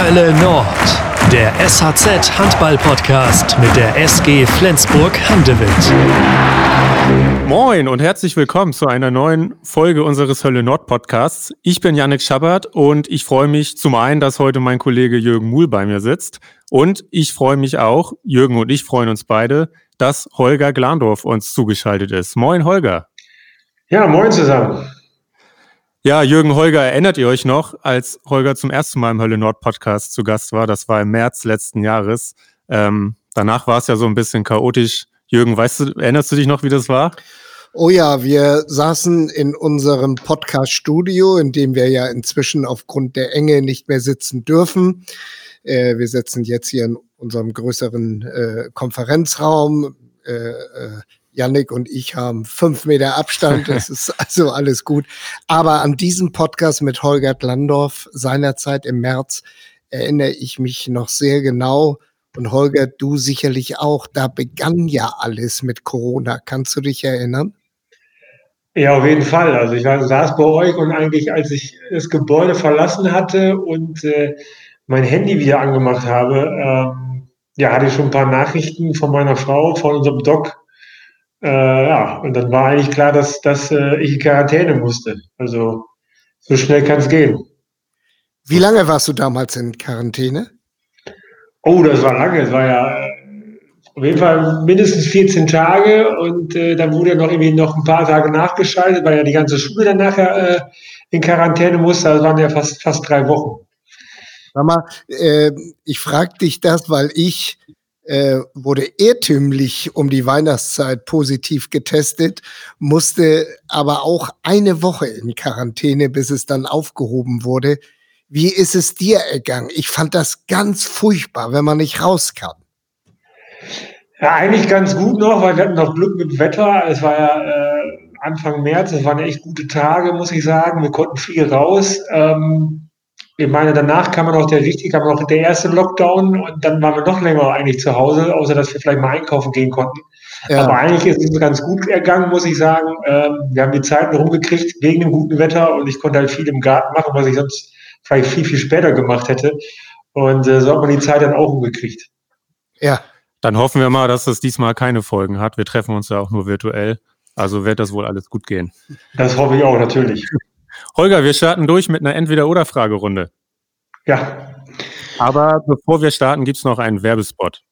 Hölle Nord, der SHZ Handball Podcast mit der SG Flensburg Handewitt. Moin und herzlich willkommen zu einer neuen Folge unseres Hölle Nord Podcasts. Ich bin Yannick Schabert und ich freue mich zum einen, dass heute mein Kollege Jürgen Muhl bei mir sitzt und ich freue mich auch, Jürgen und ich freuen uns beide, dass Holger Glandorf uns zugeschaltet ist. Moin Holger. Ja, moin zusammen. Ja, Jürgen Holger, erinnert ihr euch noch, als Holger zum ersten Mal im Hölle Nord Podcast zu Gast war? Das war im März letzten Jahres. Ähm, danach war es ja so ein bisschen chaotisch. Jürgen, weißt du, erinnerst du dich noch, wie das war? Oh ja, wir saßen in unserem Podcast-Studio, in dem wir ja inzwischen aufgrund der Enge nicht mehr sitzen dürfen. Äh, wir sitzen jetzt hier in unserem größeren äh, Konferenzraum. Äh, äh Yannick und ich haben fünf Meter Abstand. Das ist also alles gut. Aber an diesem Podcast mit Holger Landorf seinerzeit im März erinnere ich mich noch sehr genau. Und Holger, du sicherlich auch. Da begann ja alles mit Corona. Kannst du dich erinnern? Ja, auf jeden Fall. Also ich war, saß bei euch und eigentlich, als ich das Gebäude verlassen hatte und äh, mein Handy wieder angemacht habe, ähm, ja, hatte ich schon ein paar Nachrichten von meiner Frau, von unserem Doc, äh, ja, und dann war eigentlich klar, dass, dass äh, ich in Quarantäne musste. Also so schnell kann es gehen. Wie lange warst du damals in Quarantäne? Oh, das war lange. Es war ja äh, auf jeden Fall mindestens 14 Tage und äh, dann wurde noch irgendwie noch ein paar Tage nachgeschaltet, weil ja die ganze Schule dann nachher äh, in Quarantäne musste. Das waren ja fast, fast drei Wochen. Sag mal, äh, ich frage dich das, weil ich äh, wurde irrtümlich um die Weihnachtszeit positiv getestet, musste aber auch eine Woche in Quarantäne, bis es dann aufgehoben wurde. Wie ist es dir ergangen? Ich fand das ganz furchtbar, wenn man nicht raus kann. Ja, eigentlich ganz gut noch, weil wir hatten noch Glück mit Wetter. Es war ja äh, Anfang März, es waren echt gute Tage, muss ich sagen. Wir konnten viel raus. Ähm, ich meine, danach kam noch der richtig, kam noch der erste Lockdown und dann waren wir noch länger eigentlich zu Hause, außer dass wir vielleicht mal einkaufen gehen konnten. Ja. Aber eigentlich ist es ganz gut ergangen, muss ich sagen. Ähm, wir haben die Zeiten rumgekriegt wegen dem guten Wetter und ich konnte halt viel im Garten machen, was ich sonst vielleicht viel, viel später gemacht hätte. Und äh, so hat man die Zeit dann auch umgekriegt. Ja. Dann hoffen wir mal, dass das diesmal keine Folgen hat. Wir treffen uns ja auch nur virtuell. Also wird das wohl alles gut gehen. Das hoffe ich auch, natürlich. Holger, wir starten durch mit einer Entweder-Oder-Fragerunde. Ja. Aber bevor wir starten, gibt es noch einen Werbespot.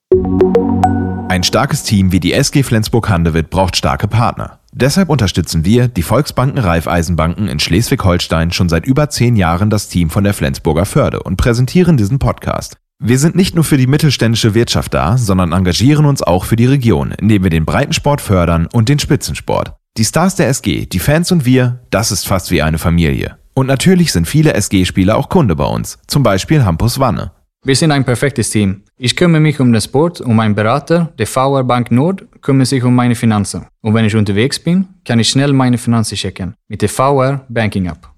Ein starkes Team wie die SG Flensburg-Handewitt braucht starke Partner. Deshalb unterstützen wir, die Volksbanken Raiffeisenbanken in Schleswig-Holstein, schon seit über zehn Jahren das Team von der Flensburger Förde und präsentieren diesen Podcast. Wir sind nicht nur für die mittelständische Wirtschaft da, sondern engagieren uns auch für die Region, indem wir den Breitensport fördern und den Spitzensport. Die Stars der SG, die Fans und wir, das ist fast wie eine Familie. Und natürlich sind viele SG-Spieler auch Kunde bei uns, zum Beispiel Hampus Wanne. Wir sind ein perfektes Team. Ich kümmere mich um den Sport und mein Berater, der VR Bank Nord, kümmert sich um meine Finanzen. Und wenn ich unterwegs bin, kann ich schnell meine Finanzen checken mit der VR Banking App.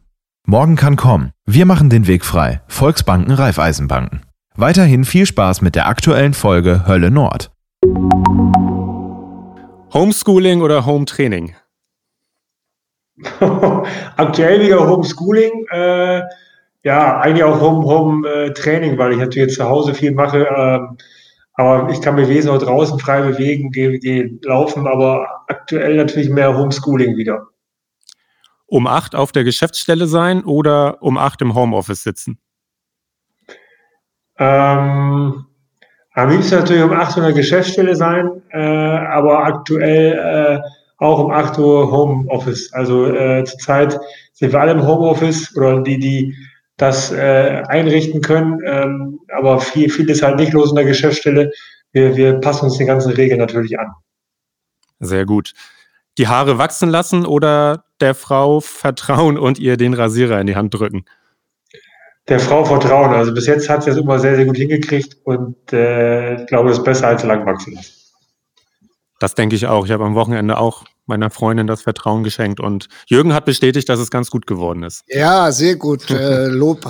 Morgen kann kommen. Wir machen den Weg frei. Volksbanken, Raiffeisenbanken. Weiterhin viel Spaß mit der aktuellen Folge Hölle Nord. Homeschooling oder Hometraining? Aktuell wieder Homeschooling. Äh, ja, eigentlich auch Home, Home äh, Training, weil ich natürlich jetzt zu Hause viel mache. Ähm, aber ich kann mich wesentlich auch draußen frei bewegen, gehe geh laufen, aber aktuell natürlich mehr Homeschooling wieder. Um acht auf der Geschäftsstelle sein oder um acht im Homeoffice sitzen? Ähm, am liebsten natürlich um acht in der Geschäftsstelle sein, äh, aber aktuell äh, auch um 8 Uhr Homeoffice. Also äh, zurzeit sind wir alle im Homeoffice oder die, die das äh, einrichten können. Ähm, aber viel, viel ist halt nicht los in der Geschäftsstelle. Wir, wir passen uns den ganzen Regeln natürlich an. Sehr gut. Die Haare wachsen lassen oder der Frau vertrauen und ihr den Rasierer in die Hand drücken? Der Frau vertrauen. Also bis jetzt hat sie das immer sehr, sehr gut hingekriegt und äh, ich glaube, es ist besser als lang wachsen lassen. Das denke ich auch. Ich habe am Wochenende auch meiner Freundin das Vertrauen geschenkt und Jürgen hat bestätigt, dass es ganz gut geworden ist. Ja, sehr gut. äh, Lob,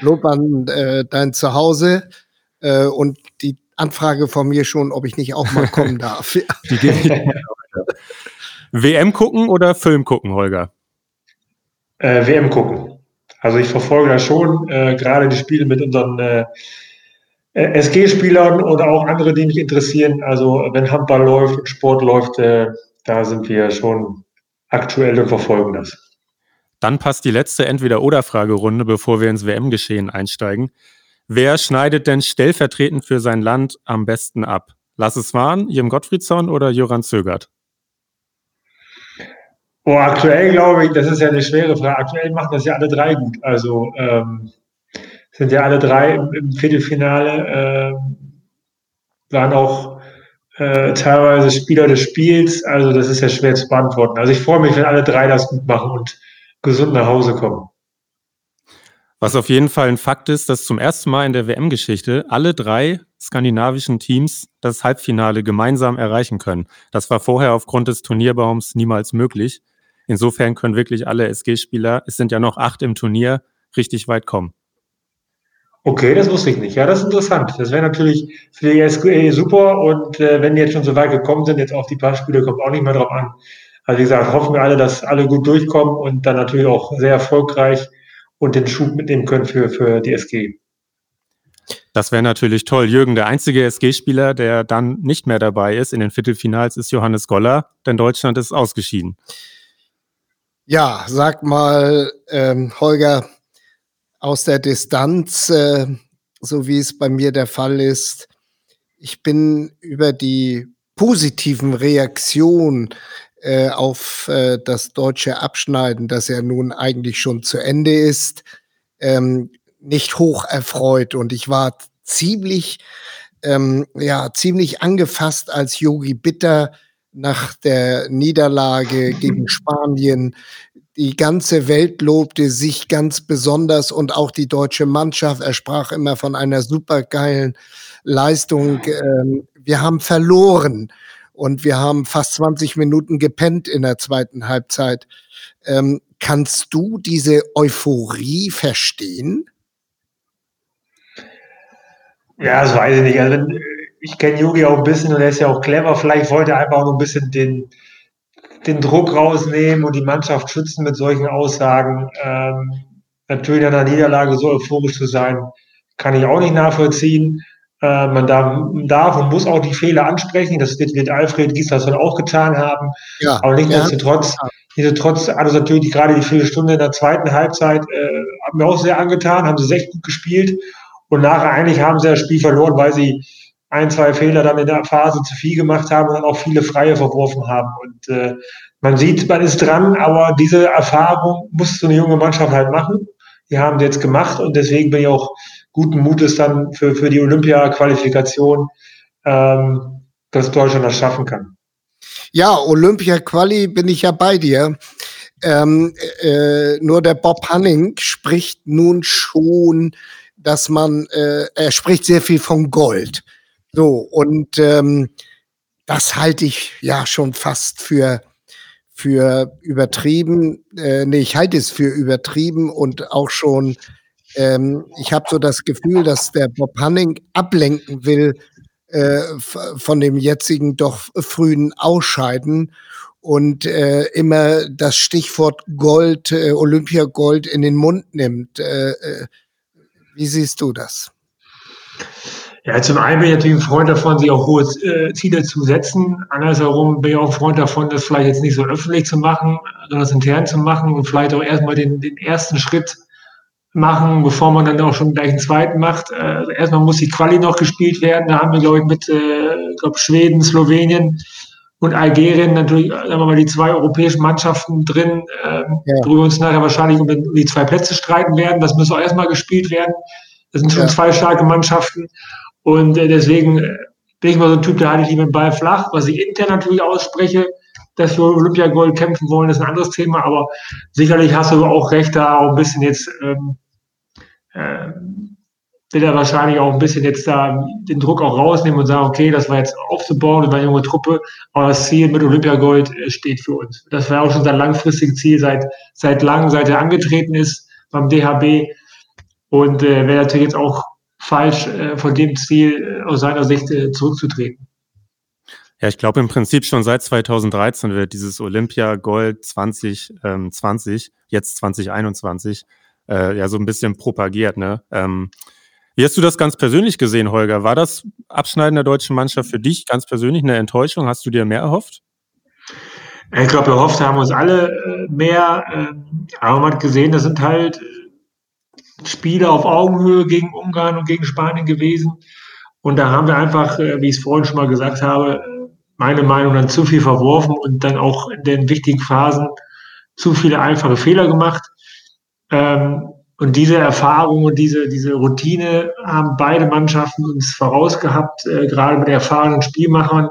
Lob an äh, dein Zuhause äh, und die Anfrage von mir schon, ob ich nicht auch mal kommen darf. Die WM gucken oder Film gucken, Holger? Äh, WM gucken. Also ich verfolge da schon äh, gerade die Spiele mit unseren äh SG-Spielern oder auch andere, die mich interessieren. Also wenn Handball läuft und Sport läuft, äh, da sind wir schon aktuell und verfolgen das. Dann passt die letzte Entweder-Oder-Fragerunde, bevor wir ins WM-Geschehen einsteigen. Wer schneidet denn stellvertretend für sein Land am besten ab? Lass es waren, Jem Gottfriedson oder Joran Zögert? Oh, aktuell glaube ich, das ist ja eine schwere Frage. Aktuell machen das ja alle drei gut. Also ähm, sind ja alle drei im, Viertelfinale, äh, waren auch äh, teilweise Spieler des Spiels. Also das ist ja schwer zu beantworten. Also ich freue mich, wenn alle drei das gut machen und gesund nach Hause kommen. Was auf jeden Fall ein Fakt ist, dass zum ersten Mal in der WM-Geschichte alle drei skandinavischen Teams das Halbfinale gemeinsam erreichen können. Das war vorher aufgrund des Turnierbaums niemals möglich. Insofern können wirklich alle SG-Spieler, es sind ja noch acht im Turnier, richtig weit kommen. Okay, das wusste ich nicht. Ja, das ist interessant. Das wäre natürlich für die SGE super. Und äh, wenn die jetzt schon so weit gekommen sind, jetzt auch die paar Spiele, kommt auch nicht mehr drauf an. Also wie gesagt, hoffen wir alle, dass alle gut durchkommen und dann natürlich auch sehr erfolgreich und den Schub mitnehmen können für, für die SG. Das wäre natürlich toll. Jürgen, der einzige SG-Spieler, der dann nicht mehr dabei ist in den Viertelfinals, ist Johannes Goller, denn Deutschland ist ausgeschieden. Ja, sag mal, ähm, Holger, aus der Distanz, äh, so wie es bei mir der Fall ist, ich bin über die positiven Reaktionen äh, auf äh, das deutsche Abschneiden, das ja nun eigentlich schon zu Ende ist, ähm, nicht hoch erfreut. Und ich war ziemlich, ähm, ja, ziemlich angefasst, als Yogi Bitter nach der Niederlage gegen Spanien die ganze Welt lobte sich ganz besonders und auch die deutsche Mannschaft. Er sprach immer von einer supergeilen Leistung. Ähm, wir haben verloren und wir haben fast 20 Minuten gepennt in der zweiten Halbzeit. Ähm, kannst du diese Euphorie verstehen? Ja, das weiß ich nicht. Also, ich kenne Yugi auch ein bisschen und er ist ja auch clever. Vielleicht wollte er einfach auch noch ein bisschen den, den Druck rausnehmen und die Mannschaft schützen mit solchen Aussagen. Ähm, natürlich nach einer Niederlage so euphorisch zu sein, kann ich auch nicht nachvollziehen. Äh, man darf, darf, und muss auch die Fehler ansprechen. Das wird, wird Alfred Gislason auch getan haben. Ja, Aber nichtsdestotrotz, ja. nichtsdestotrotz also natürlich gerade die Viertelstunde in der zweiten Halbzeit äh, haben wir auch sehr angetan, haben sie sehr gut gespielt. Und nachher eigentlich haben sie das Spiel verloren, weil sie ein, zwei Fehler dann in der Phase zu viel gemacht haben und dann auch viele Freie verworfen haben. Und äh, man sieht, man ist dran, aber diese Erfahrung muss so eine junge Mannschaft halt machen. Die haben sie jetzt gemacht und deswegen bin ich auch guten Mutes dann für, für die Olympia-Qualifikation, ähm, dass Deutschland das schaffen kann. Ja, Olympia-Quali bin ich ja bei dir. Ähm, äh, nur der Bob Hanning spricht nun schon, dass man, äh, er spricht sehr viel von Gold. So, und ähm, das halte ich ja schon fast für, für übertrieben. Äh, nee, ich halte es für übertrieben und auch schon ähm, ich habe so das Gefühl, dass der Bob Hanning ablenken will äh, von dem jetzigen doch frühen Ausscheiden und äh, immer das Stichwort Gold, äh, Olympiagold in den Mund nimmt. Äh, äh, wie siehst du das? Ja, zum einen bin ich natürlich ein Freund davon, sich auch hohe äh, Ziele zu setzen. Andersherum bin ich auch ein Freund davon, das vielleicht jetzt nicht so öffentlich zu machen, sondern das intern zu machen und vielleicht auch erstmal den, den ersten Schritt machen, bevor man dann auch schon gleich einen zweiten macht. Äh, erstmal muss die Quali noch gespielt werden. Da haben wir, glaube ich, mit äh, glaub Schweden, Slowenien und Algerien natürlich, sagen wir mal, die zwei europäischen Mannschaften drin, äh, ja. worüber wir uns nachher wahrscheinlich um die zwei Plätze streiten werden. Das muss auch erstmal gespielt werden. Das sind schon ja. zwei starke Mannschaften. Und äh, deswegen äh, bin ich mal so ein Typ, der halte ich lieber den Ball flach. Was ich intern natürlich ausspreche, dass wir Olympiagold kämpfen wollen, ist ein anderes Thema. Aber sicherlich hast du auch recht, da auch ein bisschen jetzt ähm, äh, will er wahrscheinlich auch ein bisschen jetzt da den Druck auch rausnehmen und sagen, okay, das war jetzt aufzubauen, das war eine junge Truppe, aber das Ziel mit Olympiagold äh, steht für uns. Das war auch schon sein langfristiges Ziel seit, seit langem, seit er angetreten ist beim DHB und äh, wäre natürlich jetzt auch falsch, äh, von dem Ziel äh, aus seiner Sicht äh, zurückzutreten. Ja, ich glaube im Prinzip schon seit 2013 wird dieses Olympia Gold 2020, ähm, jetzt 2021, äh, ja so ein bisschen propagiert. Ne? Ähm, wie hast du das ganz persönlich gesehen, Holger? War das Abschneiden der deutschen Mannschaft für dich ganz persönlich eine Enttäuschung? Hast du dir mehr erhofft? Ich glaube, erhofft haben uns alle mehr. Ähm, aber man hat gesehen, das sind halt Spiele auf Augenhöhe gegen Ungarn und gegen Spanien gewesen. Und da haben wir einfach, äh, wie ich es vorhin schon mal gesagt habe, meine Meinung dann zu viel verworfen und dann auch in den wichtigen Phasen zu viele einfache Fehler gemacht. Ähm, und diese Erfahrung und diese, diese Routine haben beide Mannschaften uns vorausgehabt, äh, gerade mit erfahrenen Spielmachern.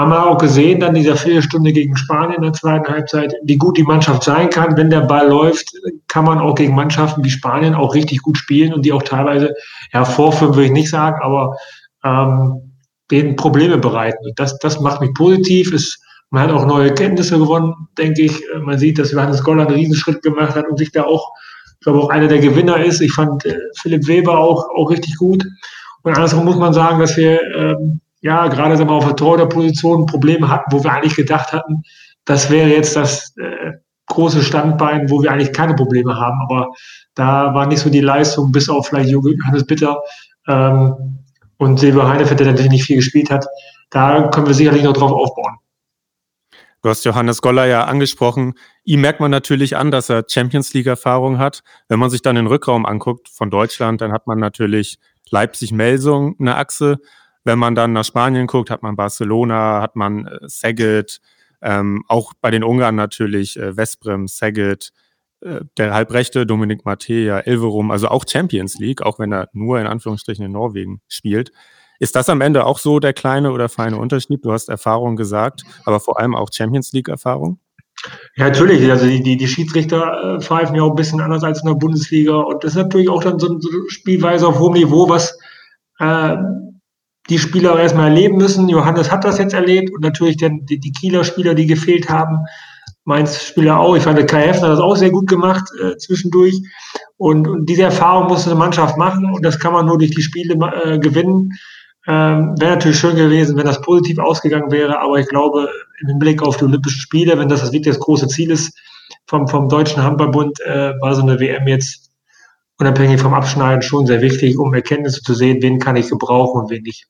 Haben wir auch gesehen, dann dieser Viertelstunde gegen Spanien in der zweiten Halbzeit, wie gut die Mannschaft sein kann. Wenn der Ball läuft, kann man auch gegen Mannschaften wie Spanien auch richtig gut spielen und die auch teilweise, ja, vorführen würde ich nicht sagen, aber ähm, denen Probleme bereiten. Und das, das macht mich positiv. Es, man hat auch neue Kenntnisse gewonnen, denke ich. Man sieht, dass Johannes Goller einen Riesenschritt gemacht hat und sich da auch ich glaube auch einer der Gewinner ist. Ich fand äh, Philipp Weber auch, auch richtig gut. Und andersrum muss man sagen, dass wir ähm, ja gerade sagen wir, auf der Torhüterposition Probleme hatten, wo wir eigentlich gedacht hatten, das wäre jetzt das äh, große Standbein, wo wir eigentlich keine Probleme haben. Aber da war nicht so die Leistung, bis auf vielleicht Johannes Bitter ähm, und Silber Heinefeld, der natürlich nicht viel gespielt hat. Da können wir sicherlich noch drauf aufbauen. Du hast Johannes Goller ja angesprochen. Ihm merkt man natürlich an, dass er Champions League-Erfahrung hat. Wenn man sich dann den Rückraum anguckt von Deutschland, dann hat man natürlich Leipzig-Melsung eine Achse. Wenn man dann nach Spanien guckt, hat man Barcelona, hat man äh, Saget, ähm, auch bei den Ungarn natürlich äh, Vesprem, Saget, äh, der Halbrechte Dominik Mattea, Elverum, also auch Champions League, auch wenn er nur in Anführungsstrichen in Norwegen spielt. Ist das am Ende auch so der kleine oder feine Unterschied? Du hast Erfahrung gesagt, aber vor allem auch Champions League-Erfahrung? Ja, natürlich. Also die, die, die Schiedsrichter äh, pfeifen ja auch ein bisschen anders als in der Bundesliga. Und das ist natürlich auch dann so, so eine Spielweise auf hohem Niveau, was äh, die Spieler erstmal erleben müssen. Johannes hat das jetzt erlebt und natürlich dann die, die Kieler Spieler, die gefehlt haben. Mainz Spieler auch. Ich fand, Kai Heffner hat das auch sehr gut gemacht äh, zwischendurch. Und, und diese Erfahrung muss eine Mannschaft machen und das kann man nur durch die Spiele äh, gewinnen. Ähm, wäre natürlich schön gewesen, wenn das positiv ausgegangen wäre, aber ich glaube, im Hinblick auf die Olympischen Spiele, wenn das, das wirklich das große Ziel ist vom, vom Deutschen Handballbund, äh, war so eine WM jetzt unabhängig vom Abschneiden schon sehr wichtig, um Erkenntnisse zu sehen, wen kann ich gebrauchen und wen nicht.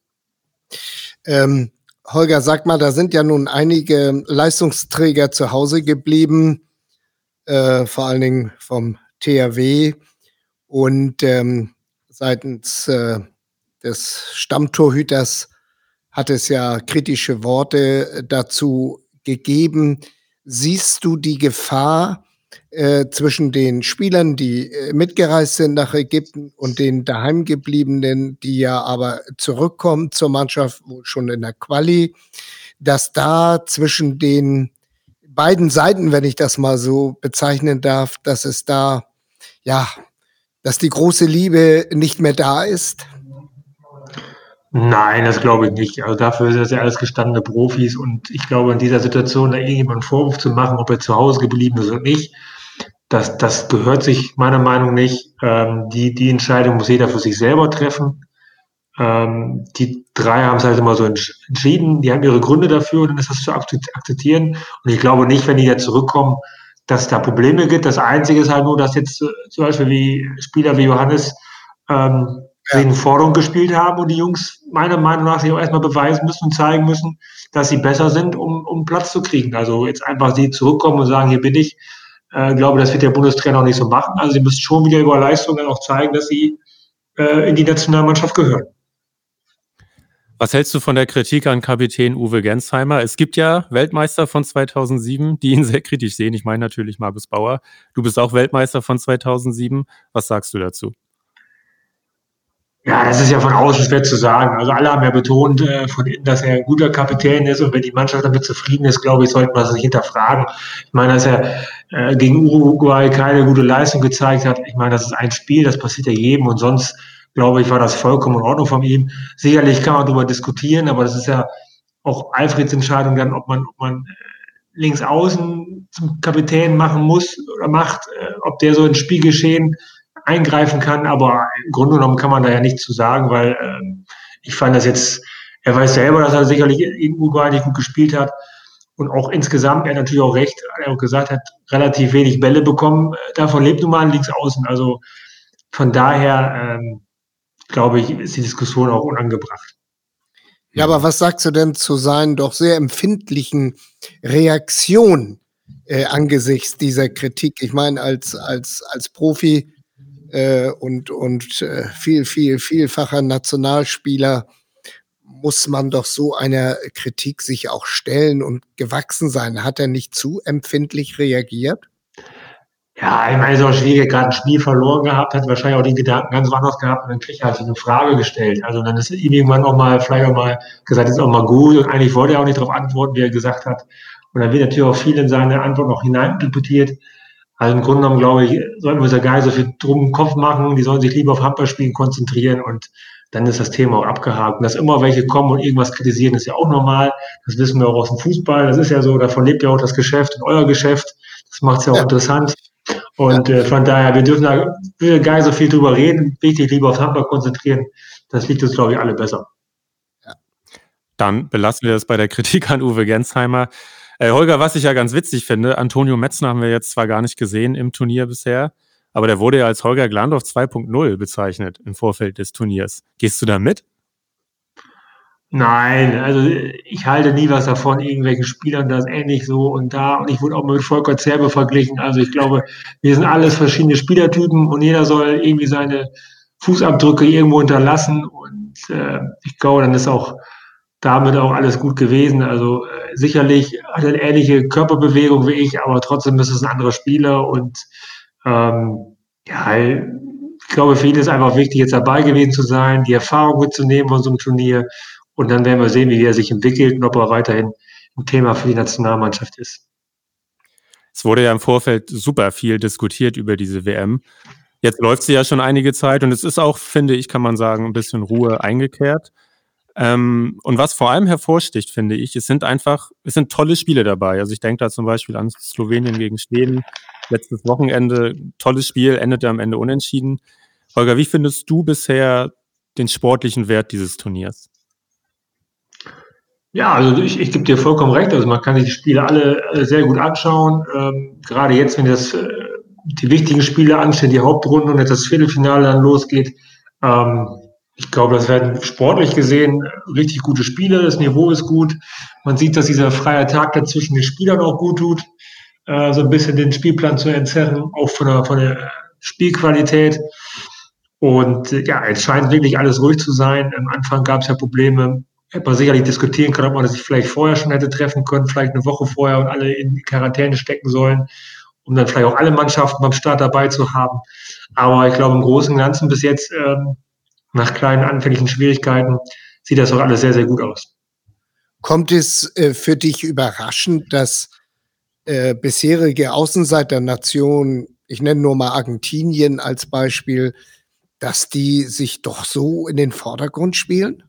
Ähm, Holger, sag mal, da sind ja nun einige Leistungsträger zu Hause geblieben, äh, vor allen Dingen vom THW und ähm, seitens äh, des Stammtorhüters hat es ja kritische Worte dazu gegeben. Siehst du die Gefahr äh, zwischen den Spielern, die äh, mitgereist sind nach Ägypten und den daheimgebliebenen, die ja aber zurückkommen zur Mannschaft, schon in der Quali, dass da zwischen den beiden Seiten, wenn ich das mal so bezeichnen darf, dass es da, ja, dass die große Liebe nicht mehr da ist? Nein, das glaube ich nicht. Also dafür sind das ja alles gestandene Profis und ich glaube, in dieser Situation da irgendjemanden Vorwurf zu machen, ob er zu Hause geblieben ist oder nicht, das, das gehört sich meiner Meinung nach nicht. Ähm, die, die Entscheidung muss jeder für sich selber treffen. Ähm, die drei haben es halt immer so entschieden, die haben ihre Gründe dafür und dann ist das zu akzeptieren. Und ich glaube nicht, wenn die da zurückkommen, dass es da Probleme gibt. Das Einzige ist halt nur, dass jetzt zum Beispiel wie Spieler wie Johannes ähm, ja. in Forderung gespielt haben und die Jungs meiner Meinung nach sich auch erstmal beweisen müssen und zeigen müssen, dass sie besser sind, um, um Platz zu kriegen. Also jetzt einfach sie zurückkommen und sagen, hier bin ich. Äh, glaube, das wird der Bundestrainer auch nicht so machen. Also sie müssen schon wieder über Leistungen auch zeigen, dass sie äh, in die Nationalmannschaft gehören. Was hältst du von der Kritik an Kapitän Uwe Gensheimer? Es gibt ja Weltmeister von 2007, die ihn sehr kritisch sehen. Ich meine natürlich Markus Bauer. Du bist auch Weltmeister von 2007. Was sagst du dazu? Ja, das ist ja von außen schwer zu sagen. Also alle haben ja betont, äh, von innen, dass er ein guter Kapitän ist und wenn die Mannschaft damit zufrieden ist, glaube ich, sollte man sich hinterfragen. Ich meine, dass er äh, gegen Uruguay keine gute Leistung gezeigt hat. Ich meine, das ist ein Spiel, das passiert ja jedem und sonst, glaube ich, war das vollkommen in Ordnung von ihm. Sicherlich kann man darüber diskutieren, aber das ist ja auch Alfreds Entscheidung dann, ob man, ob man äh, links außen zum Kapitän machen muss oder macht, äh, ob der so ins Spielgeschehen eingreifen kann, aber im Grunde genommen kann man da ja nichts zu sagen, weil ähm, ich fand das jetzt, er weiß selber, dass er sicherlich in Uruguay nicht gut gespielt hat Und auch insgesamt, er hat natürlich auch recht, er hat gesagt, hat relativ wenig Bälle bekommen. Davon lebt nun mal links außen. Also von daher ähm, glaube ich, ist die Diskussion auch unangebracht. Ja, aber was sagst du denn zu seinen doch sehr empfindlichen Reaktionen äh, angesichts dieser Kritik? Ich meine, als, als, als Profi äh, und, und äh, viel, viel, vielfacher Nationalspieler muss man doch so einer Kritik sich auch stellen und gewachsen sein. Hat er nicht zu empfindlich reagiert? Ja, ich meine, auch schwierig, gerade ein Spiel verloren gehabt, hat wahrscheinlich auch die Gedanken ganz anders gehabt und dann kriegt er halt eine Frage gestellt. Also dann ist ihm irgendwann auch mal, vielleicht auch mal gesagt, ist auch mal gut und eigentlich wollte er auch nicht darauf antworten, wie er gesagt hat. Und dann wird natürlich auch viel in seine Antwort noch hineininterpretiert. Also im Grunde genommen, glaube ich, sollten wir uns ja gar nicht so viel drum im Kopf machen. Die sollen sich lieber auf Handballspielen konzentrieren und dann ist das Thema auch abgehakt. Und dass immer welche kommen und irgendwas kritisieren, ist ja auch normal. Das wissen wir auch aus dem Fußball. Das ist ja so, davon lebt ja auch das Geschäft und euer Geschäft. Das macht es ja auch ja. interessant. Und äh, von daher, wir dürfen da gar nicht so viel drüber reden. Wichtig, lieber auf Handball konzentrieren. Das liegt uns, glaube ich, alle besser. Ja. Dann belassen wir das bei der Kritik an Uwe Gensheimer. Äh, Holger, was ich ja ganz witzig finde, Antonio Metzner haben wir jetzt zwar gar nicht gesehen im Turnier bisher, aber der wurde ja als Holger Glandorf 2.0 bezeichnet im Vorfeld des Turniers. Gehst du da mit? Nein, also ich halte nie was davon, irgendwelchen Spielern das ähnlich so und da. Und ich wurde auch mit Volker Zerbe verglichen. Also ich glaube, wir sind alles verschiedene Spielertypen und jeder soll irgendwie seine Fußabdrücke irgendwo hinterlassen. Und äh, ich glaube, dann ist auch damit auch alles gut gewesen. Also äh, sicherlich hat er eine ähnliche Körperbewegung wie ich, aber trotzdem ist es ein anderer Spieler. Und ähm, ja, ich glaube, für ihn ist einfach wichtig, jetzt dabei gewesen zu sein, die Erfahrung mitzunehmen von so einem Turnier und dann werden wir sehen, wie er sich entwickelt und ob er weiterhin ein Thema für die Nationalmannschaft ist. Es wurde ja im Vorfeld super viel diskutiert über diese WM. Jetzt läuft sie ja schon einige Zeit und es ist auch, finde ich, kann man sagen, ein bisschen Ruhe eingekehrt. Ähm, und was vor allem hervorsticht, finde ich, es sind einfach, es sind tolle Spiele dabei. Also ich denke da zum Beispiel an Slowenien gegen Schweden. Letztes Wochenende, tolles Spiel, endete am Ende unentschieden. Holger, wie findest du bisher den sportlichen Wert dieses Turniers? Ja, also ich, ich gebe dir vollkommen recht. Also man kann sich die Spiele alle äh, sehr gut anschauen. Ähm, gerade jetzt, wenn das äh, die wichtigen Spiele anstehen, die Hauptrunde und jetzt das Viertelfinale dann losgeht. Ähm, ich glaube, das werden sportlich gesehen richtig gute Spiele. Das Niveau ist gut. Man sieht, dass dieser freie Tag dazwischen den Spielern auch gut tut, äh, so ein bisschen den Spielplan zu entzerren, auch von der, von der Spielqualität. Und äh, ja, es scheint wirklich alles ruhig zu sein. Am Anfang gab es ja Probleme hätte man sicherlich diskutieren können, ob man sich vielleicht vorher schon hätte treffen können, vielleicht eine Woche vorher und alle in Quarantäne stecken sollen, um dann vielleicht auch alle Mannschaften beim Start dabei zu haben. Aber ich glaube, im Großen und Ganzen bis jetzt, ähm, nach kleinen anfänglichen Schwierigkeiten, sieht das auch alles sehr, sehr gut aus. Kommt es äh, für dich überraschend, dass äh, bisherige Außenseiter-Nationen, ich nenne nur mal Argentinien als Beispiel, dass die sich doch so in den Vordergrund spielen?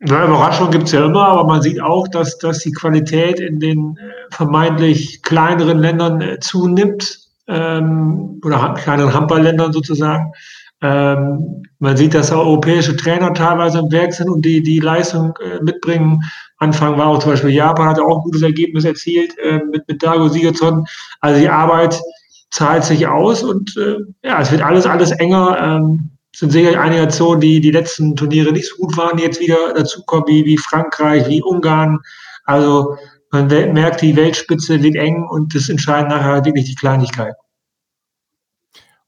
Na, Überraschung gibt es ja immer, aber man sieht auch, dass, dass die Qualität in den äh, vermeintlich kleineren Ländern äh, zunimmt ähm, oder kleineren Handballländern sozusagen. Ähm, man sieht, dass europäische Trainer teilweise im Werk sind und die die Leistung äh, mitbringen. Anfang war auch zum Beispiel Japan, hat auch ein gutes Ergebnis erzielt äh, mit, mit Dago Siegerson. Also die Arbeit zahlt sich aus und äh, ja, es wird alles, alles enger. Ähm, sind sicher einige Nationen, die die letzten Turniere nicht so gut waren, die jetzt wieder dazukommen, wie, wie Frankreich, wie Ungarn. Also man merkt, die Weltspitze wird eng und das entscheiden nachher wirklich die Kleinigkeiten.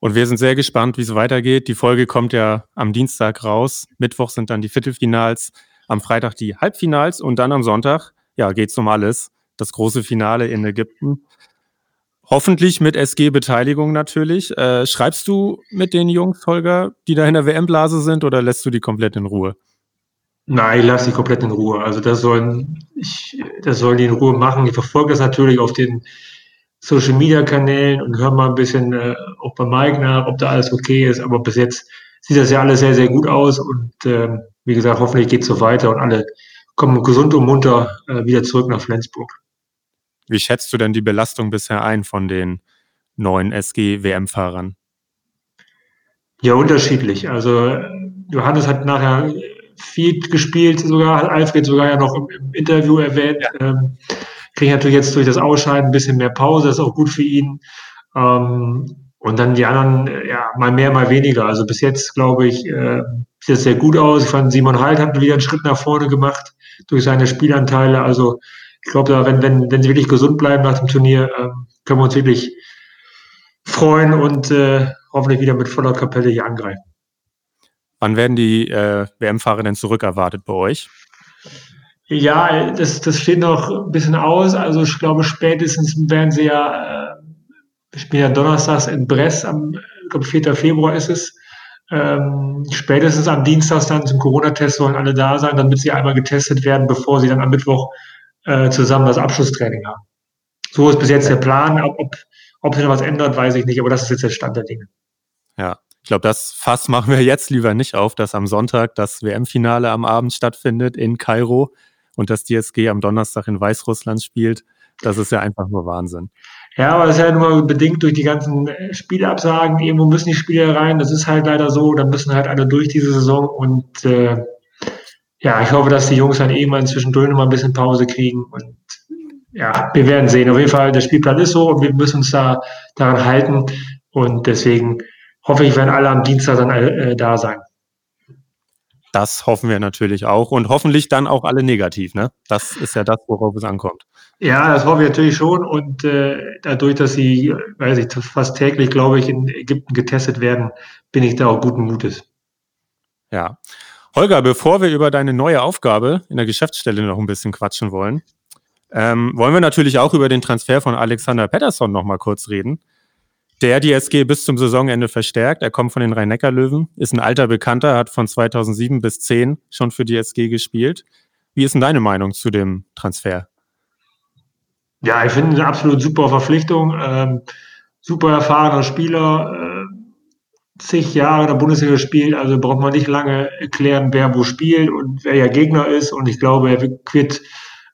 Und wir sind sehr gespannt, wie es weitergeht. Die Folge kommt ja am Dienstag raus. Mittwoch sind dann die Viertelfinals, am Freitag die Halbfinals und dann am Sonntag, ja, geht's um alles. Das große Finale in Ägypten. Hoffentlich mit SG-Beteiligung natürlich. Äh, schreibst du mit den Jungs, Holger, die da in der WM-Blase sind, oder lässt du die komplett in Ruhe? Nein, ich lasse die komplett in Ruhe. Also das sollen, ich, das sollen die in Ruhe machen. Ich verfolge das natürlich auf den Social Media Kanälen und höre mal ein bisschen äh, auch bei Mike nach, ob da alles okay ist. Aber bis jetzt sieht das ja alles sehr, sehr gut aus. Und äh, wie gesagt, hoffentlich geht es so weiter und alle kommen gesund und munter äh, wieder zurück nach Flensburg. Wie schätzt du denn die Belastung bisher ein von den neuen SG-WM-Fahrern? Ja, unterschiedlich. Also Johannes hat nachher viel gespielt, sogar hat Alfred sogar ja noch im, im Interview erwähnt. Ja. Ähm, kriegt natürlich jetzt durch das Ausscheiden ein bisschen mehr Pause, das ist auch gut für ihn. Ähm, und dann die anderen, ja, mal mehr, mal weniger. Also bis jetzt, glaube ich, äh, sieht es sehr gut aus. Ich fand, Simon Halt hat wieder einen Schritt nach vorne gemacht durch seine Spielanteile. Also ich glaube, wenn, wenn, wenn sie wirklich gesund bleiben nach dem Turnier, äh, können wir uns wirklich freuen und äh, hoffentlich wieder mit voller Kapelle hier angreifen. Wann werden die äh, WM-Fahrer denn zurückerwartet bei euch? Ja, das, das steht noch ein bisschen aus. Also ich glaube, spätestens werden sie ja, äh, ich bin ja donnerstags in Brest, am ich glaube 4. Februar ist es. Ähm, spätestens am Dienstag dann zum Corona-Test sollen alle da sein, damit sie einmal getestet werden, bevor sie dann am Mittwoch äh, zusammen das Abschlusstraining haben. So ist bis jetzt der Plan. Ob, ob sich noch was ändert, weiß ich nicht, aber das ist jetzt der Stand der Dinge. Ja, ich glaube, das Fass machen wir jetzt lieber nicht auf, dass am Sonntag das WM-Finale am Abend stattfindet in Kairo und das DSG am Donnerstag in Weißrussland spielt. Das ist ja einfach nur Wahnsinn. Ja, aber das ist ja nur bedingt durch die ganzen äh, Spielabsagen. Irgendwo müssen die Spieler rein. Das ist halt leider so. Da müssen halt alle durch diese Saison. Und äh, ja, ich hoffe, dass die Jungs dann eben zwischendurch noch mal ein bisschen Pause kriegen. Und ja, wir werden sehen. Auf jeden Fall, der Spielplan ist so und wir müssen uns da daran halten. Und deswegen hoffe ich, werden alle am Dienstag dann äh, da sein. Das hoffen wir natürlich auch und hoffentlich dann auch alle negativ. Ne? Das ist ja das, worauf es ankommt. Ja, das hoffen wir natürlich schon. Und äh, dadurch, dass sie, weiß ich, fast täglich, glaube ich, in Ägypten getestet werden, bin ich da auch guten Mutes. Ja. Holger, bevor wir über deine neue Aufgabe in der Geschäftsstelle noch ein bisschen quatschen wollen, ähm, wollen wir natürlich auch über den Transfer von Alexander Pettersson noch mal kurz reden der die SG bis zum Saisonende verstärkt. Er kommt von den Rhein-Neckar-Löwen, ist ein alter Bekannter, hat von 2007 bis 10 schon für die SG gespielt. Wie ist denn deine Meinung zu dem Transfer? Ja, ich finde eine absolut super Verpflichtung. Ähm, super erfahrener Spieler, äh, zig Jahre in der Bundesliga gespielt, also braucht man nicht lange erklären, wer wo spielt und wer ja Gegner ist. Und ich glaube, er wird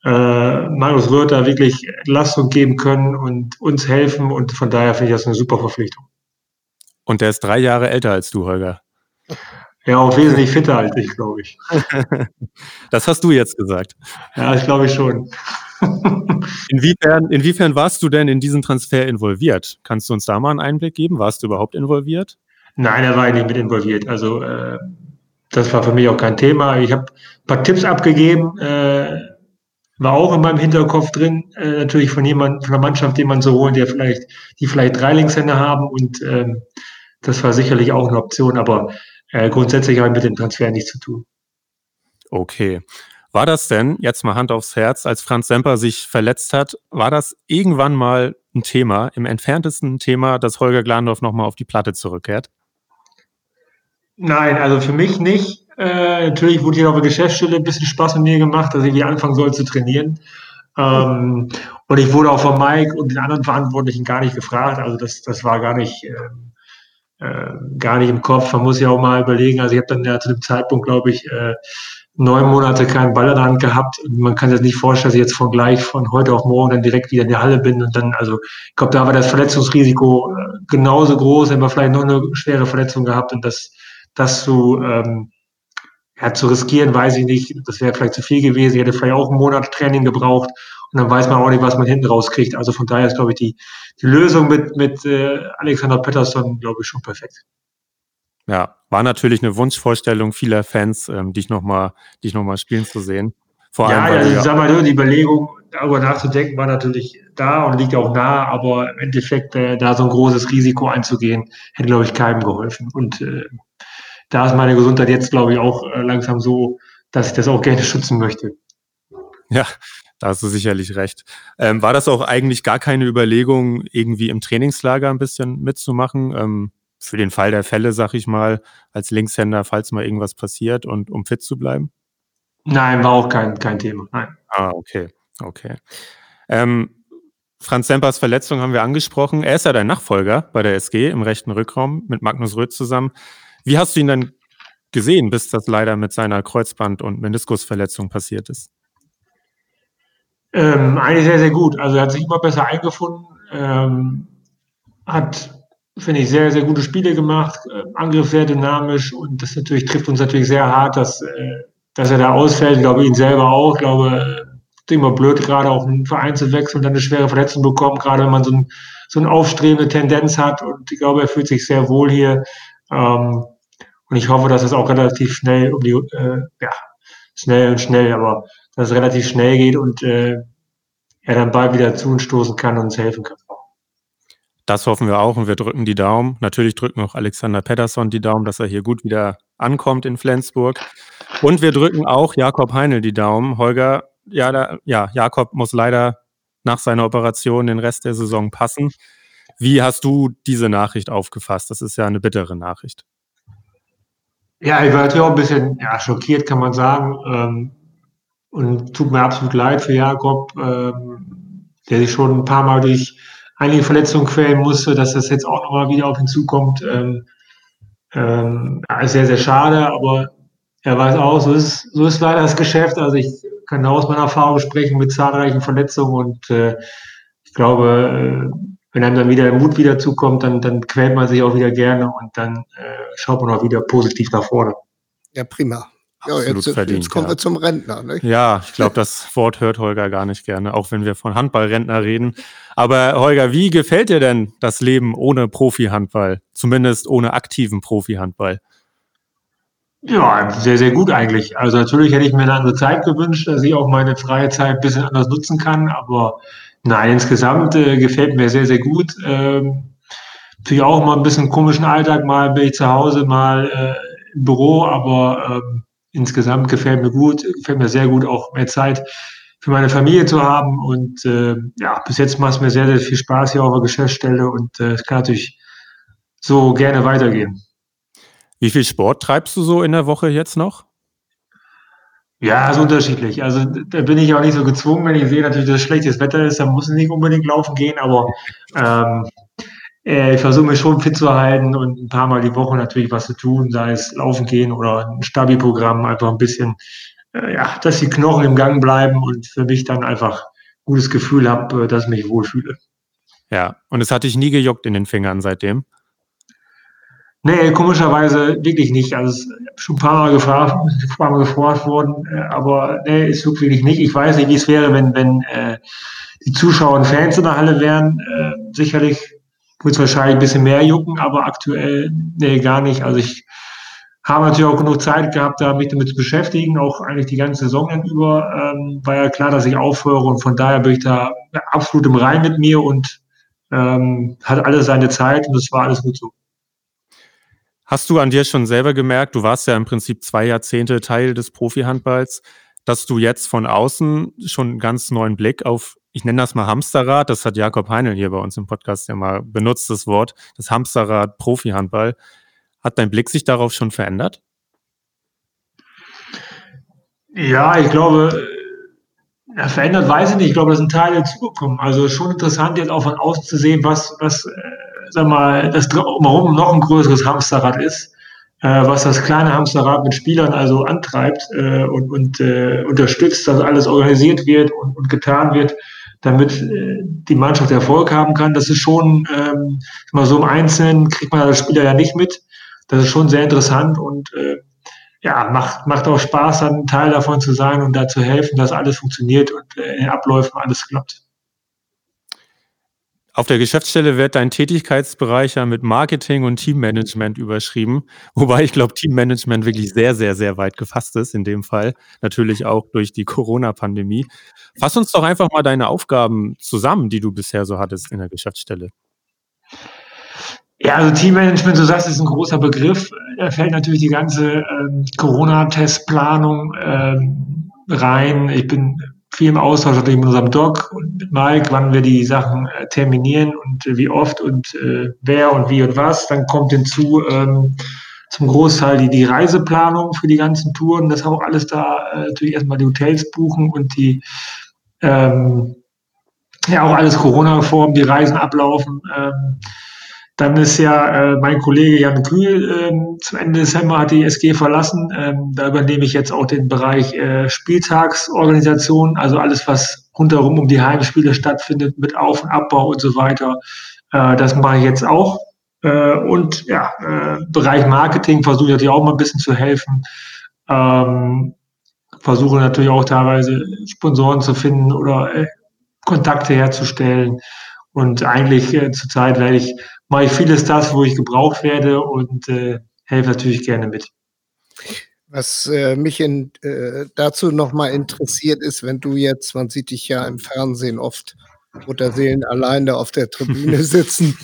äh, Marius Röther wirklich Entlastung geben können und uns helfen. Und von daher finde ich das eine super Verpflichtung. Und der ist drei Jahre älter als du, Holger. Ja, auch wesentlich fitter als ich, glaube ich. das hast du jetzt gesagt. Ja, das glaube ich schon. inwiefern, inwiefern warst du denn in diesen Transfer involviert? Kannst du uns da mal einen Einblick geben? Warst du überhaupt involviert? Nein, da war ich nicht mit involviert. Also äh, das war für mich auch kein Thema. Ich habe ein paar Tipps abgegeben. Äh, war auch in meinem Hinterkopf drin, äh, natürlich von jemand, von einer Mannschaft, den man so holen, der vielleicht, die vielleicht drei Linkshänder haben und ähm, das war sicherlich auch eine Option, aber äh, grundsätzlich habe ich mit dem Transfer nichts zu tun. Okay. War das denn, jetzt mal Hand aufs Herz, als Franz Semper sich verletzt hat, war das irgendwann mal ein Thema, im entferntesten Thema, dass Holger Glandorf nochmal auf die Platte zurückkehrt? Nein, also für mich nicht. Äh, natürlich wurde hier auf der Geschäftsstelle ein bisschen Spaß mit mir gemacht, dass ich wieder anfangen soll zu trainieren. Ähm, und ich wurde auch von Mike und den anderen Verantwortlichen gar nicht gefragt. Also das, das war gar nicht, äh, äh, gar nicht im Kopf. Man muss ja auch mal überlegen. Also ich habe dann ja zu dem Zeitpunkt, glaube ich, äh, neun Monate keinen Ball in der Hand gehabt. Man kann sich nicht vorstellen, dass ich jetzt von gleich von heute auf morgen dann direkt wieder in der Halle bin und dann, also ich glaube, da war das Verletzungsrisiko äh, genauso groß, hätten wir vielleicht noch eine schwere Verletzung gehabt und das, das zu ähm, ja, zu riskieren, weiß ich nicht. Das wäre vielleicht zu viel gewesen. Ich hätte vielleicht auch einen Monat Training gebraucht und dann weiß man auch nicht, was man hinten rauskriegt. Also von daher ist, glaube ich, die, die Lösung mit, mit äh, Alexander Pettersson, glaube ich, schon perfekt. Ja, war natürlich eine Wunschvorstellung vieler Fans, ähm, dich nochmal dich noch mal spielen zu sehen. Vor ja, allem, also, ja, sag mal, die Überlegung, darüber nachzudenken, war natürlich da und liegt auch nah, aber im Endeffekt äh, da so ein großes Risiko einzugehen, hätte, glaube ich, keinem geholfen. Und äh, da ist meine Gesundheit jetzt, glaube ich, auch äh, langsam so, dass ich das auch gerne schützen möchte. Ja, da hast du sicherlich recht. Ähm, war das auch eigentlich gar keine Überlegung, irgendwie im Trainingslager ein bisschen mitzumachen? Ähm, für den Fall der Fälle, sag ich mal, als Linkshänder, falls mal irgendwas passiert und um fit zu bleiben? Nein, war auch kein, kein Thema. Nein. Ah, okay. Okay. Ähm, Franz Sempers Verletzung haben wir angesprochen. Er ist ja dein Nachfolger bei der SG im rechten Rückraum mit Magnus Röth zusammen. Wie hast du ihn dann gesehen, bis das leider mit seiner Kreuzband- und Meniskusverletzung passiert ist? Ähm, eigentlich sehr, sehr gut. Also er hat sich immer besser eingefunden, ähm, hat, finde ich, sehr, sehr gute Spiele gemacht, äh, Angriff sehr dynamisch und das natürlich trifft uns natürlich sehr hart, dass, äh, dass er da ausfällt. Ich glaube, ihn selber auch. Ich glaube, ist immer blöd, gerade auch einen Verein zu wechseln und dann eine schwere Verletzung bekommen, gerade wenn man so, ein, so eine aufstrebende Tendenz hat. Und ich glaube, er fühlt sich sehr wohl hier. Ähm, und ich hoffe, dass es auch relativ schnell um die, äh, ja, schnell und schnell, aber dass es relativ schnell geht und äh, er dann bald wieder zu uns stoßen kann und uns helfen kann. Das hoffen wir auch und wir drücken die Daumen. Natürlich drücken auch Alexander Pedersen die Daumen, dass er hier gut wieder ankommt in Flensburg. Und wir drücken auch Jakob Heinel die Daumen. Holger, ja, da, ja, Jakob muss leider nach seiner Operation den Rest der Saison passen. Wie hast du diese Nachricht aufgefasst? Das ist ja eine bittere Nachricht. Ja, ich war natürlich auch ein bisschen ja, schockiert, kann man sagen. Ähm, und tut mir absolut leid für Jakob, ähm, der sich schon ein paar Mal durch einige Verletzungen quälen musste, dass das jetzt auch nochmal wieder auf ihn zukommt. Ähm, ähm, sehr, sehr schade, aber er weiß auch, so ist, so ist leider das Geschäft. Also ich kann aus meiner Erfahrung sprechen mit zahlreichen Verletzungen und äh, ich glaube, äh, wenn einem dann wieder der Mut wieder zukommt, dann, dann quält man sich auch wieder gerne und dann äh, schaut man auch wieder positiv nach vorne. Ja, prima. Ja, jetzt, verdient, jetzt kommen ja. wir zum Rentner. Nicht? Ja, ich glaube, das Wort hört Holger gar nicht gerne, auch wenn wir von Handballrentner reden. Aber Holger, wie gefällt dir denn das Leben ohne Profi-Handball? Zumindest ohne aktiven Profi-Handball? Ja, sehr, sehr gut eigentlich. Also natürlich hätte ich mir eine andere Zeit gewünscht, dass ich auch meine freie Zeit ein bisschen anders nutzen kann. Aber nein, insgesamt äh, gefällt mir sehr, sehr gut. Ähm, natürlich auch mal ein bisschen komischen Alltag. Mal bin ich zu Hause, mal äh, im Büro, aber ähm, insgesamt gefällt mir gut, gefällt mir sehr gut, auch mehr Zeit für meine Familie zu haben. Und äh, ja, bis jetzt macht es mir sehr, sehr viel Spaß hier auf der Geschäftsstelle und äh, es kann natürlich so gerne weitergehen. Wie viel Sport treibst du so in der Woche jetzt noch? Ja, ist unterschiedlich. Also da bin ich auch nicht so gezwungen, wenn ich sehe natürlich, dass schlechtes Wetter ist, dann muss ich nicht unbedingt laufen gehen, aber ähm, äh, ich versuche mich schon fit zu halten und ein paar Mal die Woche natürlich was zu tun, sei es laufen gehen oder ein Stabi-Programm, einfach ein bisschen, äh, ja, dass die Knochen im Gang bleiben und für mich dann einfach gutes Gefühl habe, äh, dass ich mich wohlfühle. Ja, und es hat dich nie gejuckt in den Fingern seitdem? Nee, komischerweise wirklich nicht. Also es ist schon ein paar Mal gefragt, ein paar Mal gefragt worden, äh, aber nee, ist wirklich nicht. Ich weiß nicht, wie es wäre, wenn, wenn äh, die Zuschauer und Fans in der Halle wären. Äh, sicherlich wird es wahrscheinlich ein bisschen mehr jucken, aber aktuell nee, gar nicht. Also ich habe natürlich auch genug Zeit gehabt, da mich damit zu beschäftigen, auch eigentlich die ganze Saison über. Ähm, war ja klar, dass ich aufhöre und von daher bin ich da absolut im Rein mit mir und ähm, hat alles seine Zeit und es war alles gut so. Hast du an dir schon selber gemerkt, du warst ja im Prinzip zwei Jahrzehnte Teil des Profi-Handballs, dass du jetzt von außen schon einen ganz neuen Blick auf, ich nenne das mal Hamsterrad, das hat Jakob Heinel hier bei uns im Podcast ja mal benutzt, das Wort, das Hamsterrad Profi-Handball. Hat dein Blick sich darauf schon verändert? Ja, ich glaube, ja, verändert weiß ich nicht. Ich glaube, da sind Teile dazugekommen. Also schon interessant, jetzt auch von außen zu sehen, was, was äh, sag mal, das drumherum noch ein größeres Hamsterrad ist, äh, was das kleine Hamsterrad mit Spielern also antreibt äh, und, und äh, unterstützt, dass alles organisiert wird und, und getan wird, damit äh, die Mannschaft Erfolg haben kann. Das ist schon, ähm, mal so im Einzelnen kriegt man als Spieler ja nicht mit. Das ist schon sehr interessant und äh, ja, macht, macht auch Spaß, dann Teil davon zu sein und da zu helfen, dass alles funktioniert und äh, in den Abläufen alles klappt. Auf der Geschäftsstelle wird dein Tätigkeitsbereich ja mit Marketing und Teammanagement überschrieben, wobei ich glaube, Teammanagement wirklich sehr, sehr, sehr weit gefasst ist in dem Fall. Natürlich auch durch die Corona-Pandemie. Fass uns doch einfach mal deine Aufgaben zusammen, die du bisher so hattest in der Geschäftsstelle. Ja, also Teammanagement, du sagst, ist ein großer Begriff. Da fällt natürlich die ganze ähm, Corona-Testplanung ähm, rein. Ich bin viel im Austausch natürlich mit unserem Doc und mit Mike, wann wir die Sachen äh, terminieren und äh, wie oft und äh, wer und wie und was. Dann kommt hinzu ähm, zum Großteil die, die Reiseplanung für die ganzen Touren. Das auch alles da äh, natürlich erstmal die Hotels buchen und die ähm, ja auch alles Corona-Form, die Reisen ablaufen. Ähm, dann ist ja äh, mein Kollege Jan Kühl äh, zum Ende Dezember hat die SG verlassen. Ähm, da übernehme ich jetzt auch den Bereich äh, Spieltagsorganisation, also alles, was rundherum um die Heimspiele stattfindet, mit Auf- und Abbau und so weiter. Äh, das mache ich jetzt auch. Äh, und ja, äh, Bereich Marketing versuche ich natürlich auch mal ein bisschen zu helfen. Ähm, versuche natürlich auch teilweise Sponsoren zu finden oder äh, Kontakte herzustellen. Und eigentlich äh, zurzeit werde ich, mache ich vieles das, wo ich gebraucht werde und äh, helfe natürlich gerne mit. Was äh, mich in, äh, dazu nochmal interessiert ist, wenn du jetzt, man sieht dich ja im Fernsehen oft Mutterseelen allein da auf der Tribüne sitzen,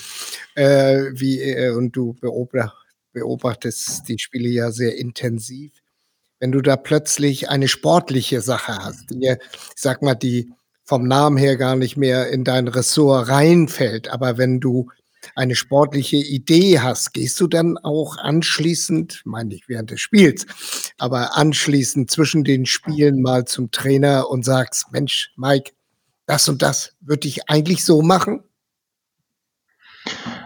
äh, wie, äh, und du beobacht, beobachtest die Spiele ja sehr intensiv. Wenn du da plötzlich eine sportliche Sache hast, die, ich sag mal, die vom Namen her gar nicht mehr in dein Ressort reinfällt, aber wenn du eine sportliche Idee hast, gehst du dann auch anschließend, meine ich während des Spiels, aber anschließend zwischen den Spielen mal zum Trainer und sagst, Mensch, Mike, das und das würde ich eigentlich so machen?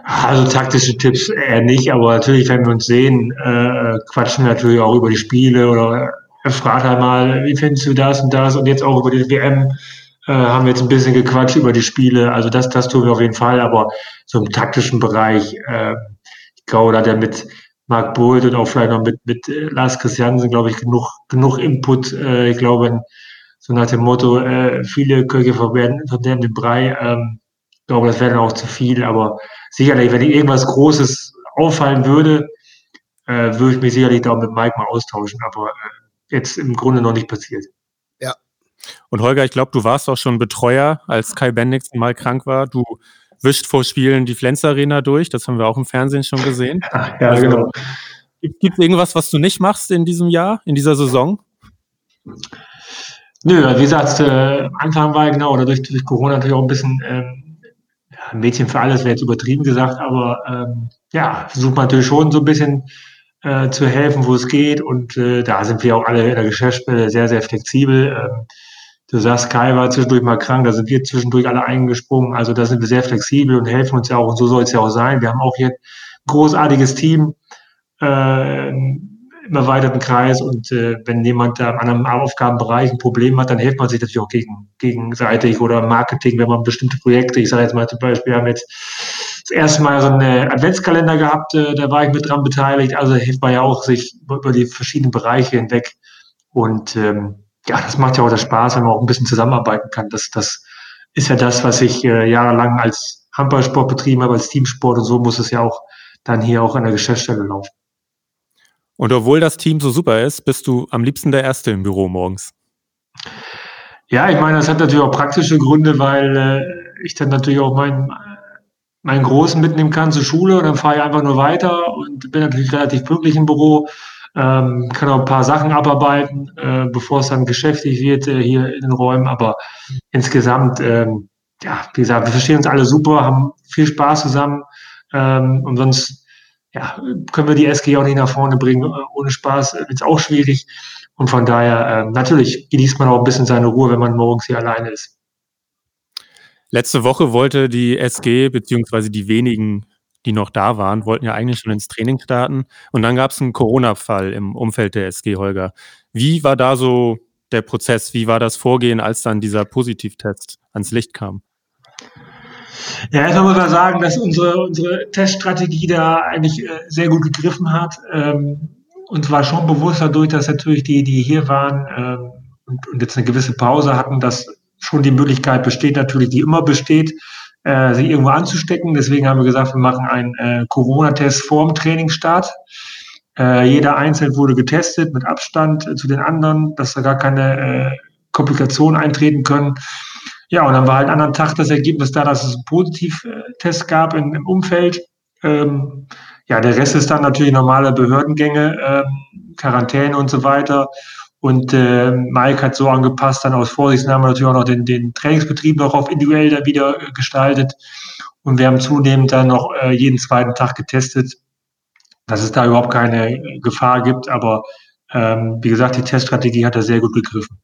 Also taktische Tipps eher nicht, aber natürlich, wenn wir uns sehen, äh, quatschen wir natürlich auch über die Spiele oder er fragt halt mal, wie findest du das und das und jetzt auch über die WM äh, haben wir jetzt ein bisschen gequatscht über die Spiele. Also das, das tun wir auf jeden Fall, aber so im taktischen Bereich, äh, ich glaube, da hat er mit Marc Bolt und auch vielleicht noch mit, mit äh, Lars Christiansen, glaube ich, genug, genug Input. Äh, ich glaube, so nach dem Motto, äh, viele Köche verwerten den Brei. Ähm, ich glaube, das wäre dann auch zu viel, aber sicherlich, wenn irgendwas Großes auffallen würde, äh, würde ich mich sicherlich da mit Mike mal austauschen, aber äh, jetzt im Grunde noch nicht passiert. Und Holger, ich glaube, du warst auch schon Betreuer, als Kai Bendix mal krank war. Du wischt vor Spielen die Flens Arena durch, das haben wir auch im Fernsehen schon gesehen. ja, also, genau. Gibt es irgendwas, was du nicht machst in diesem Jahr, in dieser Saison? Nö, wie gesagt, äh, Anfang war genau, oder durch, durch Corona natürlich auch ein bisschen ähm, ja, Mädchen für alles, wäre jetzt übertrieben gesagt, aber ähm, ja, versucht man natürlich schon so ein bisschen äh, zu helfen, wo es geht. Und äh, da sind wir auch alle in der Geschäftsstelle sehr, sehr flexibel. Ähm, du sagst, Kai war zwischendurch mal krank, da sind wir zwischendurch alle eingesprungen. Also da sind wir sehr flexibel und helfen uns ja auch. Und so soll es ja auch sein. Wir haben auch hier ein großartiges Team. Äh, im erweiterten Kreis und äh, wenn jemand da an einem Aufgabenbereich ein Problem hat, dann hilft man sich natürlich auch gegen, gegenseitig oder Marketing, wenn man bestimmte Projekte, ich sage jetzt mal zum Beispiel, wir haben jetzt das erste Mal so einen Adventskalender gehabt, äh, da war ich mit dran beteiligt, also hilft man ja auch sich über die verschiedenen Bereiche hinweg und ähm, ja, das macht ja auch das Spaß, wenn man auch ein bisschen zusammenarbeiten kann. Das, das ist ja das, was ich äh, jahrelang als Handballsport betrieben habe, als Teamsport und so muss es ja auch dann hier auch an der Geschäftsstelle laufen. Und obwohl das Team so super ist, bist du am liebsten der Erste im Büro morgens. Ja, ich meine, das hat natürlich auch praktische Gründe, weil äh, ich dann natürlich auch meinen, meinen Großen mitnehmen kann zur Schule und dann fahre ich einfach nur weiter und bin natürlich relativ pünktlich im Büro, ähm, kann auch ein paar Sachen abarbeiten, äh, bevor es dann geschäftig wird äh, hier in den Räumen. Aber insgesamt, ähm, ja, wie gesagt, wir verstehen uns alle super, haben viel Spaß zusammen ähm, und sonst ja, können wir die SG auch nicht nach vorne bringen. Äh, ohne Spaß wird es auch schwierig. Und von daher, äh, natürlich genießt man auch ein bisschen seine Ruhe, wenn man morgens hier alleine ist. Letzte Woche wollte die SG, beziehungsweise die wenigen, die noch da waren, wollten ja eigentlich schon ins Training starten. Und dann gab es einen Corona-Fall im Umfeld der SG, Holger. Wie war da so der Prozess? Wie war das Vorgehen, als dann dieser Positivtest ans Licht kam? Ja, erstmal muss man sagen, dass unsere, unsere Teststrategie da eigentlich äh, sehr gut gegriffen hat. Ähm, uns war schon bewusst dadurch, dass natürlich die, die hier waren ähm, und, und, jetzt eine gewisse Pause hatten, dass schon die Möglichkeit besteht, natürlich, die immer besteht, äh, sich irgendwo anzustecken. Deswegen haben wir gesagt, wir machen einen äh, Corona-Test vorm Trainingsstart. Äh, jeder einzeln wurde getestet mit Abstand äh, zu den anderen, dass da gar keine äh, Komplikationen eintreten können. Ja, und dann war halt einen anderen Tag das Ergebnis da, dass es einen Positivtest gab im, im Umfeld. Ähm, ja, der Rest ist dann natürlich normale Behördengänge, ähm, Quarantäne und so weiter. Und äh, Mike hat so angepasst, dann aus Vorsichtsnahme natürlich auch noch den, den Trainingsbetrieb noch auf individuell da wieder äh, gestaltet. Und wir haben zunehmend dann noch äh, jeden zweiten Tag getestet, dass es da überhaupt keine Gefahr gibt. Aber ähm, wie gesagt, die Teststrategie hat er sehr gut begriffen.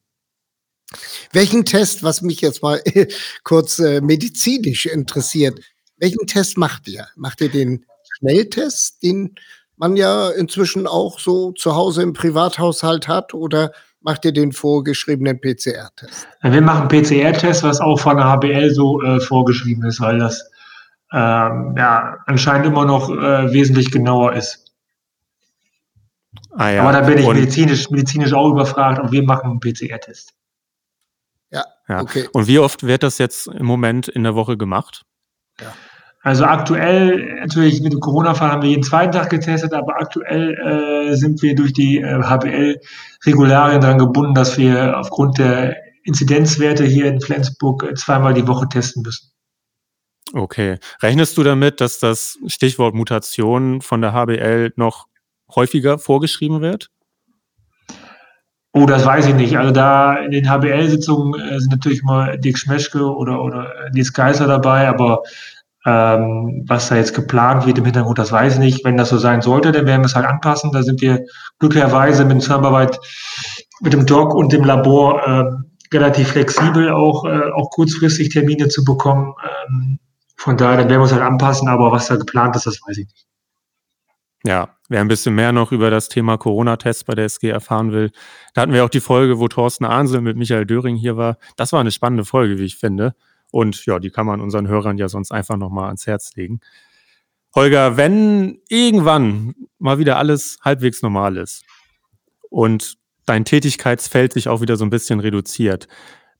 Welchen Test, was mich jetzt mal kurz äh, medizinisch interessiert, welchen Test macht ihr? Macht ihr den Schnelltest, den man ja inzwischen auch so zu Hause im Privathaushalt hat, oder macht ihr den vorgeschriebenen PCR-Test? Wir machen PCR-Test, was auch von der HBL so äh, vorgeschrieben ist, weil das ähm, ja anscheinend immer noch äh, wesentlich genauer ist. Ah, ja. Aber da bin ich medizinisch, medizinisch auch überfragt und wir machen einen PCR-Test. Ja, ja, okay. Und wie oft wird das jetzt im Moment in der Woche gemacht? Ja. Also aktuell, natürlich mit dem Corona-Fall haben wir jeden zweiten Tag getestet, aber aktuell äh, sind wir durch die äh, HBL-Regularien daran gebunden, dass wir aufgrund der Inzidenzwerte hier in Flensburg äh, zweimal die Woche testen müssen. Okay. Rechnest du damit, dass das Stichwort Mutation von der HBL noch häufiger vorgeschrieben wird? Oh, das weiß ich nicht. Also da in den HBL-Sitzungen äh, sind natürlich immer Dirk Schmeschke oder, oder Nils Geiser dabei, aber ähm, was da jetzt geplant wird im Hintergrund, das weiß ich nicht. Wenn das so sein sollte, dann werden wir es halt anpassen. Da sind wir glücklicherweise mit Zusammenarbeit mit dem Doc und dem Labor äh, relativ flexibel, auch, äh, auch kurzfristig Termine zu bekommen. Ähm, von daher, dann werden wir es halt anpassen, aber was da geplant ist, das weiß ich nicht. Ja, wer ein bisschen mehr noch über das Thema Corona-Tests bei der SG erfahren will, da hatten wir auch die Folge, wo Thorsten Ahnsel mit Michael Döring hier war. Das war eine spannende Folge, wie ich finde. Und ja, die kann man unseren Hörern ja sonst einfach nochmal ans Herz legen. Holger, wenn irgendwann mal wieder alles halbwegs normal ist und dein Tätigkeitsfeld sich auch wieder so ein bisschen reduziert,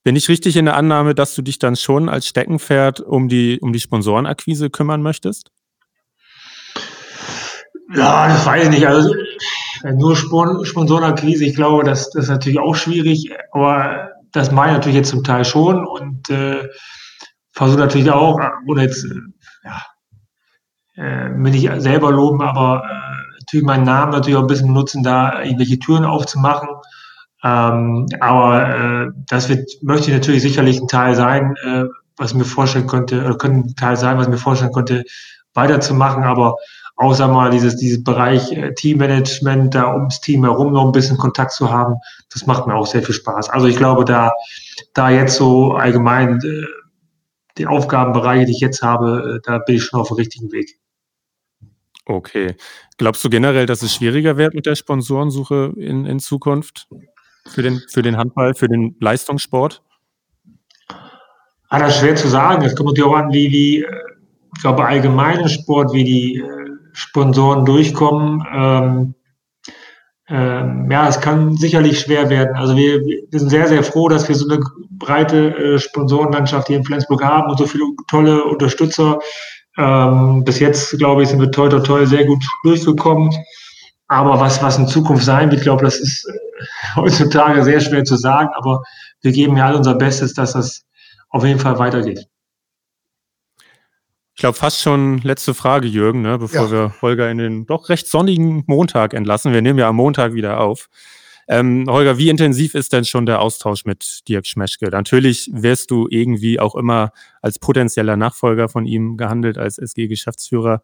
bin ich richtig in der Annahme, dass du dich dann schon als Steckenpferd um die, um die Sponsorenakquise kümmern möchtest? Ja, das weiß ich nicht. Also nur Sponsorenakquise, ich glaube, das, das ist natürlich auch schwierig, aber das mache ich natürlich jetzt zum Teil schon und äh, versuche natürlich auch, oder jetzt, ja, äh, will ich selber loben, aber äh, natürlich meinen Namen natürlich auch ein bisschen nutzen, da irgendwelche Türen aufzumachen. Ähm, aber äh, das wird, möchte ich natürlich sicherlich ein Teil sein, äh, was mir vorstellen könnte, oder könnte ein Teil sein, was mir vorstellen könnte, weiterzumachen. Aber außer mal dieses, dieses Bereich äh, Teammanagement, da ums Team herum noch ein bisschen Kontakt zu haben, das macht mir auch sehr viel Spaß. Also ich glaube, da, da jetzt so allgemein äh, die Aufgabenbereiche, die ich jetzt habe, äh, da bin ich schon auf dem richtigen Weg. Okay. Glaubst du generell, dass es schwieriger wird mit der Sponsorensuche in, in Zukunft? für den, für den Handball, für den Leistungssport? Ah, das ist schwer zu sagen. Es kommt natürlich auch an, wie, wie äh, ich glaube, allgemeinen Sport, wie die äh, Sponsoren durchkommen. Ähm, ähm, ja, es kann sicherlich schwer werden. Also wir, wir, sind sehr, sehr froh, dass wir so eine breite äh, Sponsorenlandschaft hier in Flensburg haben und so viele tolle Unterstützer. Ähm, bis jetzt, glaube ich, sind wir toll, toll, toll sehr gut durchgekommen. Aber was, was in Zukunft sein wird, ich glaube, das ist äh, heutzutage sehr schwer zu sagen, aber wir geben ja all unser Bestes, dass das auf jeden Fall weitergeht. Ich glaube, fast schon letzte Frage, Jürgen, ne, bevor ja. wir Holger in den doch recht sonnigen Montag entlassen. Wir nehmen ja am Montag wieder auf. Ähm, Holger, wie intensiv ist denn schon der Austausch mit Dirk Schmeschke? Natürlich wirst du irgendwie auch immer als potenzieller Nachfolger von ihm gehandelt, als SG-Geschäftsführer.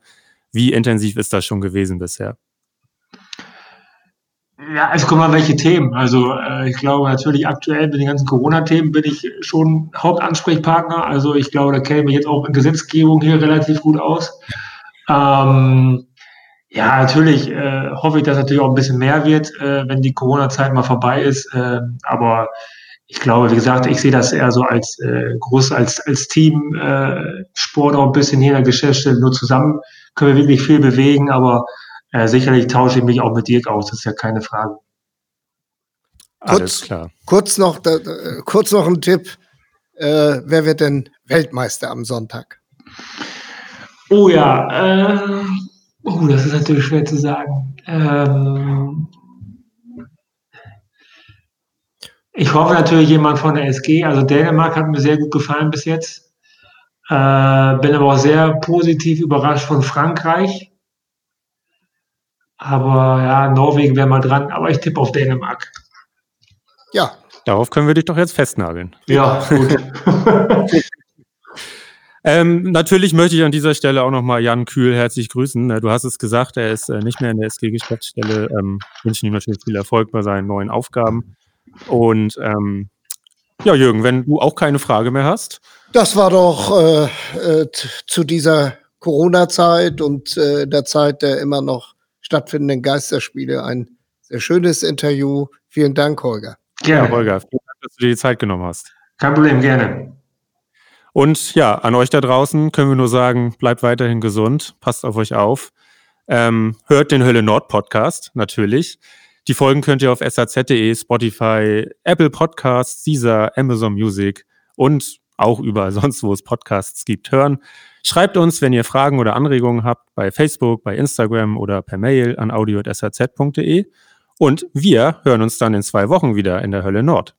Wie intensiv ist das schon gewesen bisher? Ja, es kommen mal welche Themen. Also äh, ich glaube natürlich aktuell mit den ganzen Corona-Themen bin ich schon Hauptansprechpartner. Also ich glaube, da kenne ich jetzt auch in Gesetzgebung hier relativ gut aus. Ähm, ja, natürlich äh, hoffe ich, dass natürlich auch ein bisschen mehr wird, äh, wenn die Corona-Zeit mal vorbei ist. Äh, aber ich glaube, wie gesagt, ich sehe das eher so als äh, groß als als Team äh, Sport auch ein bisschen hier in der Geschäftsstelle. Nur zusammen können wir wirklich viel bewegen, aber äh, sicherlich tausche ich mich auch mit Dirk aus, das ist ja keine Frage. Alles kurz, klar. Kurz noch, da, kurz noch ein Tipp. Äh, wer wird denn Weltmeister am Sonntag? Oh ja, äh, oh, das ist natürlich schwer zu sagen. Ähm, ich hoffe natürlich jemand von der SG. Also Dänemark hat mir sehr gut gefallen bis jetzt. Äh, bin aber auch sehr positiv überrascht von Frankreich. Aber ja, Norwegen wäre mal dran. Aber ich tippe auf Dänemark. Ja. Darauf können wir dich doch jetzt festnageln. Ja, gut. ähm, natürlich möchte ich an dieser Stelle auch nochmal Jan Kühl herzlich grüßen. Du hast es gesagt, er ist äh, nicht mehr in der SG-Geschäftsstelle. Ähm, wünschen ihm natürlich viel Erfolg bei seinen neuen Aufgaben. Und ähm, ja, Jürgen, wenn du auch keine Frage mehr hast. Das war doch äh, äh, zu dieser Corona-Zeit und äh, der Zeit der immer noch stattfindenden Geisterspiele. Ein sehr schönes Interview. Vielen Dank, Holger. Gerne. Ja, Holger, vielen Dank, dass du dir die Zeit genommen hast. Kein Problem, gerne. Und ja, an euch da draußen können wir nur sagen, bleibt weiterhin gesund, passt auf euch auf. Ähm, hört den Hölle Nord Podcast natürlich. Die Folgen könnt ihr auf saz.de, Spotify, Apple Podcasts, Caesar, Amazon Music und auch überall sonst, wo es Podcasts gibt, hören. Schreibt uns, wenn ihr Fragen oder Anregungen habt, bei Facebook, bei Instagram oder per Mail an audio.saz.de. Und wir hören uns dann in zwei Wochen wieder in der Hölle Nord.